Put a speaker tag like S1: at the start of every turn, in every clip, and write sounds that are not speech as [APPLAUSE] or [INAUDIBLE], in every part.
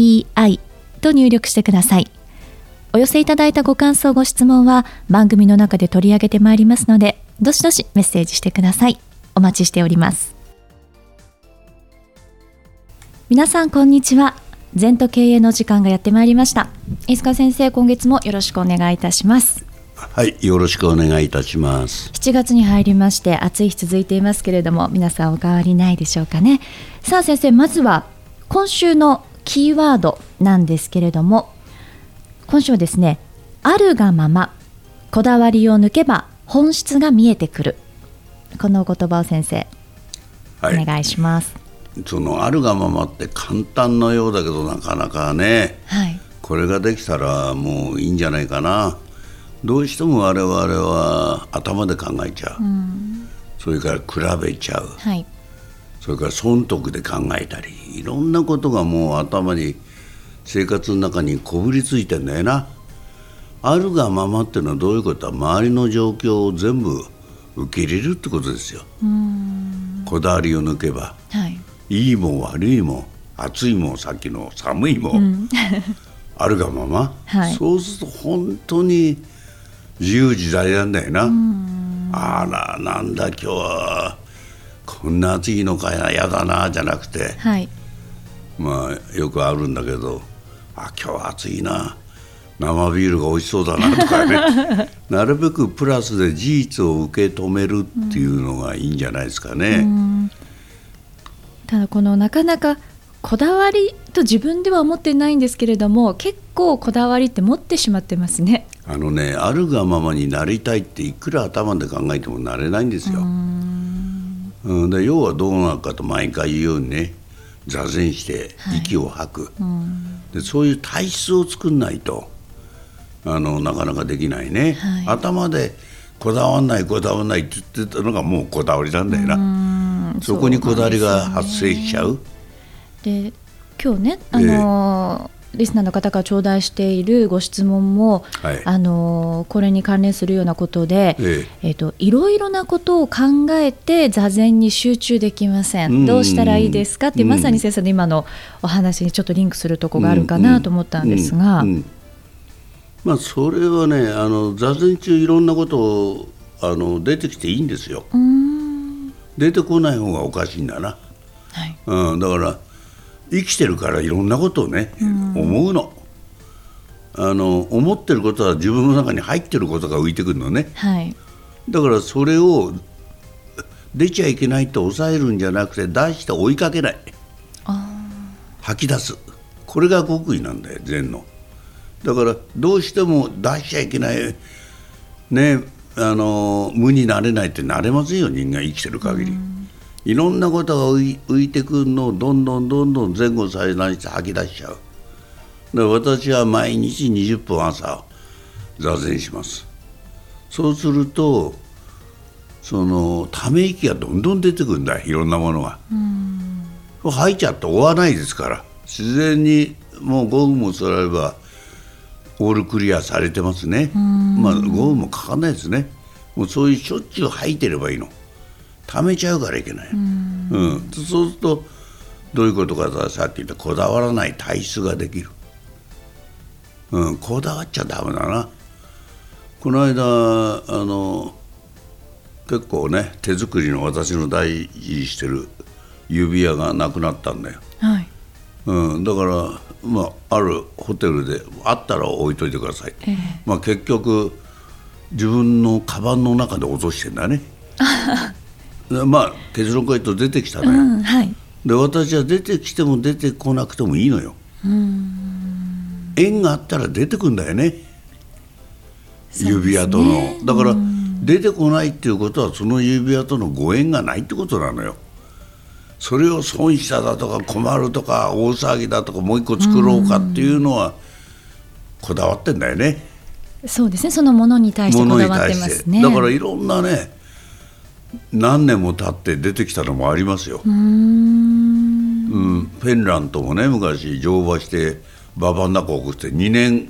S1: ZENTOKEIEI と入力してください。お寄せいただいたご感想、ご質問は番組の中で取り上げてまいりますので、どしどしメッセージしてください。お待ちしております。皆さん、こんにちは。全と経営の時間がやってまいりました。飯塚先生、今月もよろしくお願いいたします。
S2: はい、よろしくお願いいたします。
S1: 7月に入りまして暑い日続いていますけれども、皆さんお変わりないでしょうかね。さあ先生、まずは今週のキーワードなんですけれども、今週はですね、あるがままこだわりを抜けば本質が見えてくる。この言葉を先生、はい、お願いします。
S2: そのあるがままって簡単のようだけどなかなかね、はい、これができたらもういいんじゃないかな。どうしても我々は頭で考えちゃう、うん、それから比べちゃう、はい、それから損得で考えたりいろんなことがもう頭に生活の中にこぶりついてんだよな。あるがままっていうのはどういうこと？は周りの状況を全部受け入れるってことですよ。こだわりを抜けば、はい、いいも悪いも暑いもさっきの寒いも、うん、[LAUGHS] あるがまま、はい、そうすると本当に自由自在なんだよな。あらなんだ今日はこんな暑いのかや嫌だなじゃなくて、はい、まあよくあるんだけどあ今日は暑いな。生ビールが美味しそうだなとかね。[LAUGHS] なるべくプラスで事実を受け止めるっていうのがいいんじゃないですかね。
S1: ただこのなかなかこだわりと自分では思ってないんですけれども結構こだわりって持ってしまってますね。
S2: あのねあるがままになりたいっていくら頭で考えてもなれないんですよ。うん、で要はどうなるかと毎回言うようにね。座禅して息を吐く、はい、でそういう体質を作んないとあのなかなかできないね、はい、頭でこだわんないこだわらないって言ってたのがもうこだわりなんだよな。そこにこだわりが発生しちゃう。
S1: で今日ね、あのー、リスナーの方が頂戴しているご質問も、はい、あのー、これに関連するようなことで、ええ。えーと、いろいろなことを考えて座禅に集中できません、どうしたらいいですかってまさに先生の今のお話にちょっとリンクするとこがあるかなと思ったんですが。
S2: まあ、それはねあの座禅中いろんなことをあの出てきていいんですよ。出てこない方がおかしいんだな。はい、うん、だから生きてるからいろんなことをね、うん、思うの。あの思ってることは自分の中に入ってることが浮いてくるのね、はい、だからそれを出ちゃいけないと抑えるんじゃなくて出して追いかけない。吐き出す。これが極意なんだよ禅の。だからどうしても出しちゃいけないねあの無になれないってなれませんよ人間生きてる限り。うんいろんなことが浮いてくるのをどんどんどんどん前後再来して吐き出しちゃう。で私は毎日20分朝座禅します。そうするとそのため息がどんどん出てくるんだいろんなものが。吐いちゃって終わらないですから。自然にもう5分も座ればオールクリアされてますね。まあ5分もかかんないですね。もうそういうしょっちゅう吐いてればいいの貯めちゃうからいけない、うん、うん、そうするとどういうことかさっき言ったこだわらない体質ができる、うん、こだわっちゃダメだな。この間あの結構ね手作りの私の大事にしてる指輪がなくなったんだよ、はい。うん、だから、まあ、あるホテルであったら置いといてください、えー、まあ、結局自分のカバンの中で落としてんだね [LAUGHS] まあ結論から言うと出てきたのよ、うんはい、で私は出てきても出てこなくてもいいのよ。縁があったら出てくんだよね、ね、指輪との。だから出てこないっていうことはその指輪とのご縁がないってことなのよ。それを損しただとか困るとか大騒ぎだとかもう一個作ろうかっていうのはこだわってんだよね。
S1: そうですね。そのものに対してこだわってますね。
S2: だからいろんなね何年も経って出てきたのもありますよ。うん。うん。ペンラントもね昔乗馬して馬場の中送って2年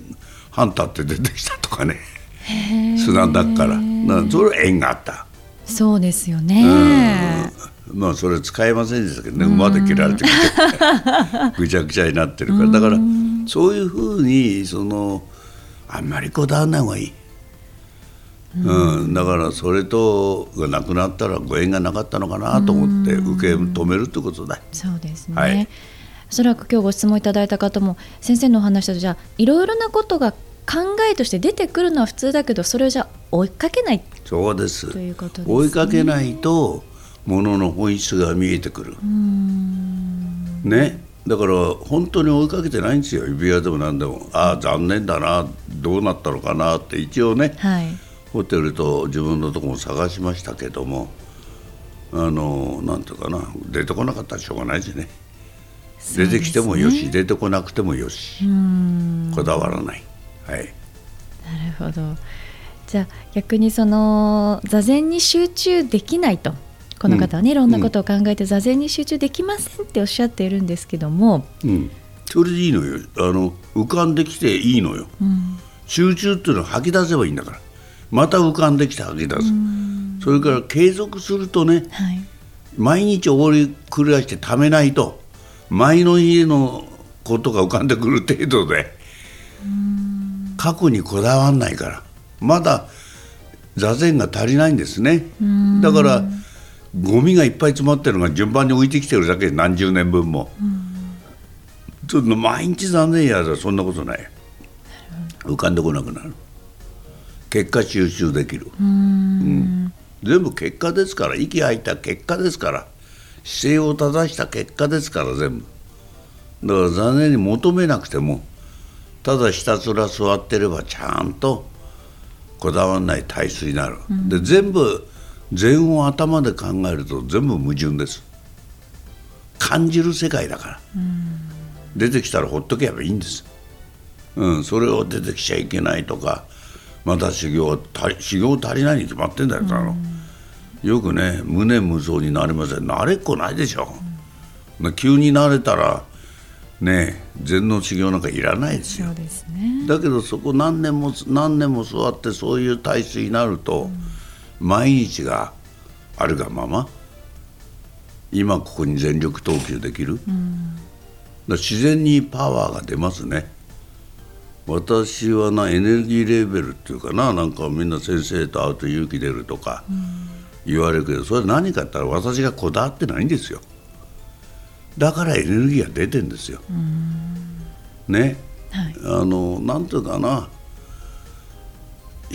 S2: 半経って出てきたとかね。砂だから。だからそれは縁があった。
S1: そうですよね。
S2: まあそれ使えませんでしたけどね。馬で切られて [LAUGHS] ぐちゃぐちゃになってるから。だからそういうふうにそのあんまりこだわらない方がいい。うん、だからそれとがなくなったらご縁がなかったのかなと思って受け止めるってことだ。
S1: そうですね、はい、おそらく今日ご質問いただいた方も先生のお話だとじゃあいろいろなことが考えとして出てくるのは普通だけどそれをじゃ追いかけない。
S2: そうです。ということです、ね、追いかけないとものの本質が見えてくる。ね。だから本当に追いかけてないんですよ。指輪でも何でも。ああ残念だな。どうなったのかなって一応ね、はい、ホテルと自分のとこも探しましたけどもあのなんていうかな出てこなかったらしょうがないしね、ね、出てきてもよし出てこなくてもよし。こだわらない。はい。
S1: なるほど。じゃあ逆にその座禅に集中できないと。この方はね、いろんなことを考えて座禅に集中できませんっておっしゃっているんですけども、
S2: うん、それでいいのよ。あの浮かんできていいのよ、うん、集中っていうのは吐き出せばいいんだからまた浮かんできて吐き出す、それから継続するとね、はい、毎日おり繰り返してためないと前の家のことが浮かんでくる程度で過去にこだわんないからまだ座禅が足りないんですね。だからゴミがいっぱい詰まってるのが順番に浮いてきてるだけで何十年分も、うん、ちょっと毎日残念やらそんなことない。浮かんでこなくなる結果収集できる。うん、全部結果ですから。息吐いた結果ですから。姿勢を正した結果ですから全部。だから残念に求めなくてもただひたすら座ってればちゃんとこだわらない体質になる、うん、で全部禅を頭で考えると全部矛盾です。感じる世界だから、出てきたらほっとけばいいんです、うん、それを出てきちゃいけないとかまた修行修行足りないに決まってんだよ、うん、よくね無念無造になりません。慣れっこないでしょ、うん、急になれたらね禅の修行なんかいらないですよ、ね、だけどそこ何年も何年も座ってそういう体質になると、うん毎日があるがまま今ここに全力投球できる、うん、自然にパワーが出ますね私はなエネルギーレベルっていうかななんかみんな先生と会うと勇気出るとか言われるけどそれは何かって言ったら私がこだわってないんですよ。だからエネルギーが出てんですよ、ね、はい、あのなんていうかな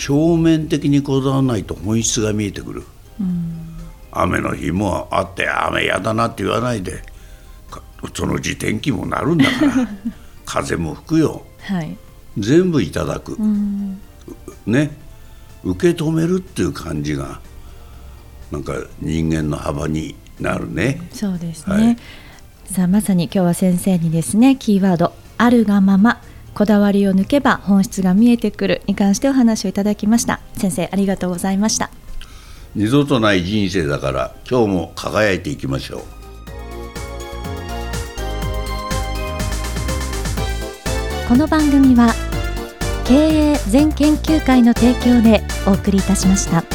S2: 表面的にこだわらないと本質が見えてくる、うん、雨の日もあって雨やだなって言わないでそのうち天気もなるんだから [LAUGHS] 風も吹くよ、はい、全部いただく、うん、ね。受け止めるっていう感じがなんか人間の幅になるね。
S1: そうですね、はい、さあまさに今日は先生にですねキーワード「あるがまま」こだわりを抜けば本質が見えてくるに関してお話をいただきました。先生ありがとうございました。
S2: 二度とない人生だから今日も輝いていきましょう。
S1: この番組は経営全研究会の提供でお送りいたしました。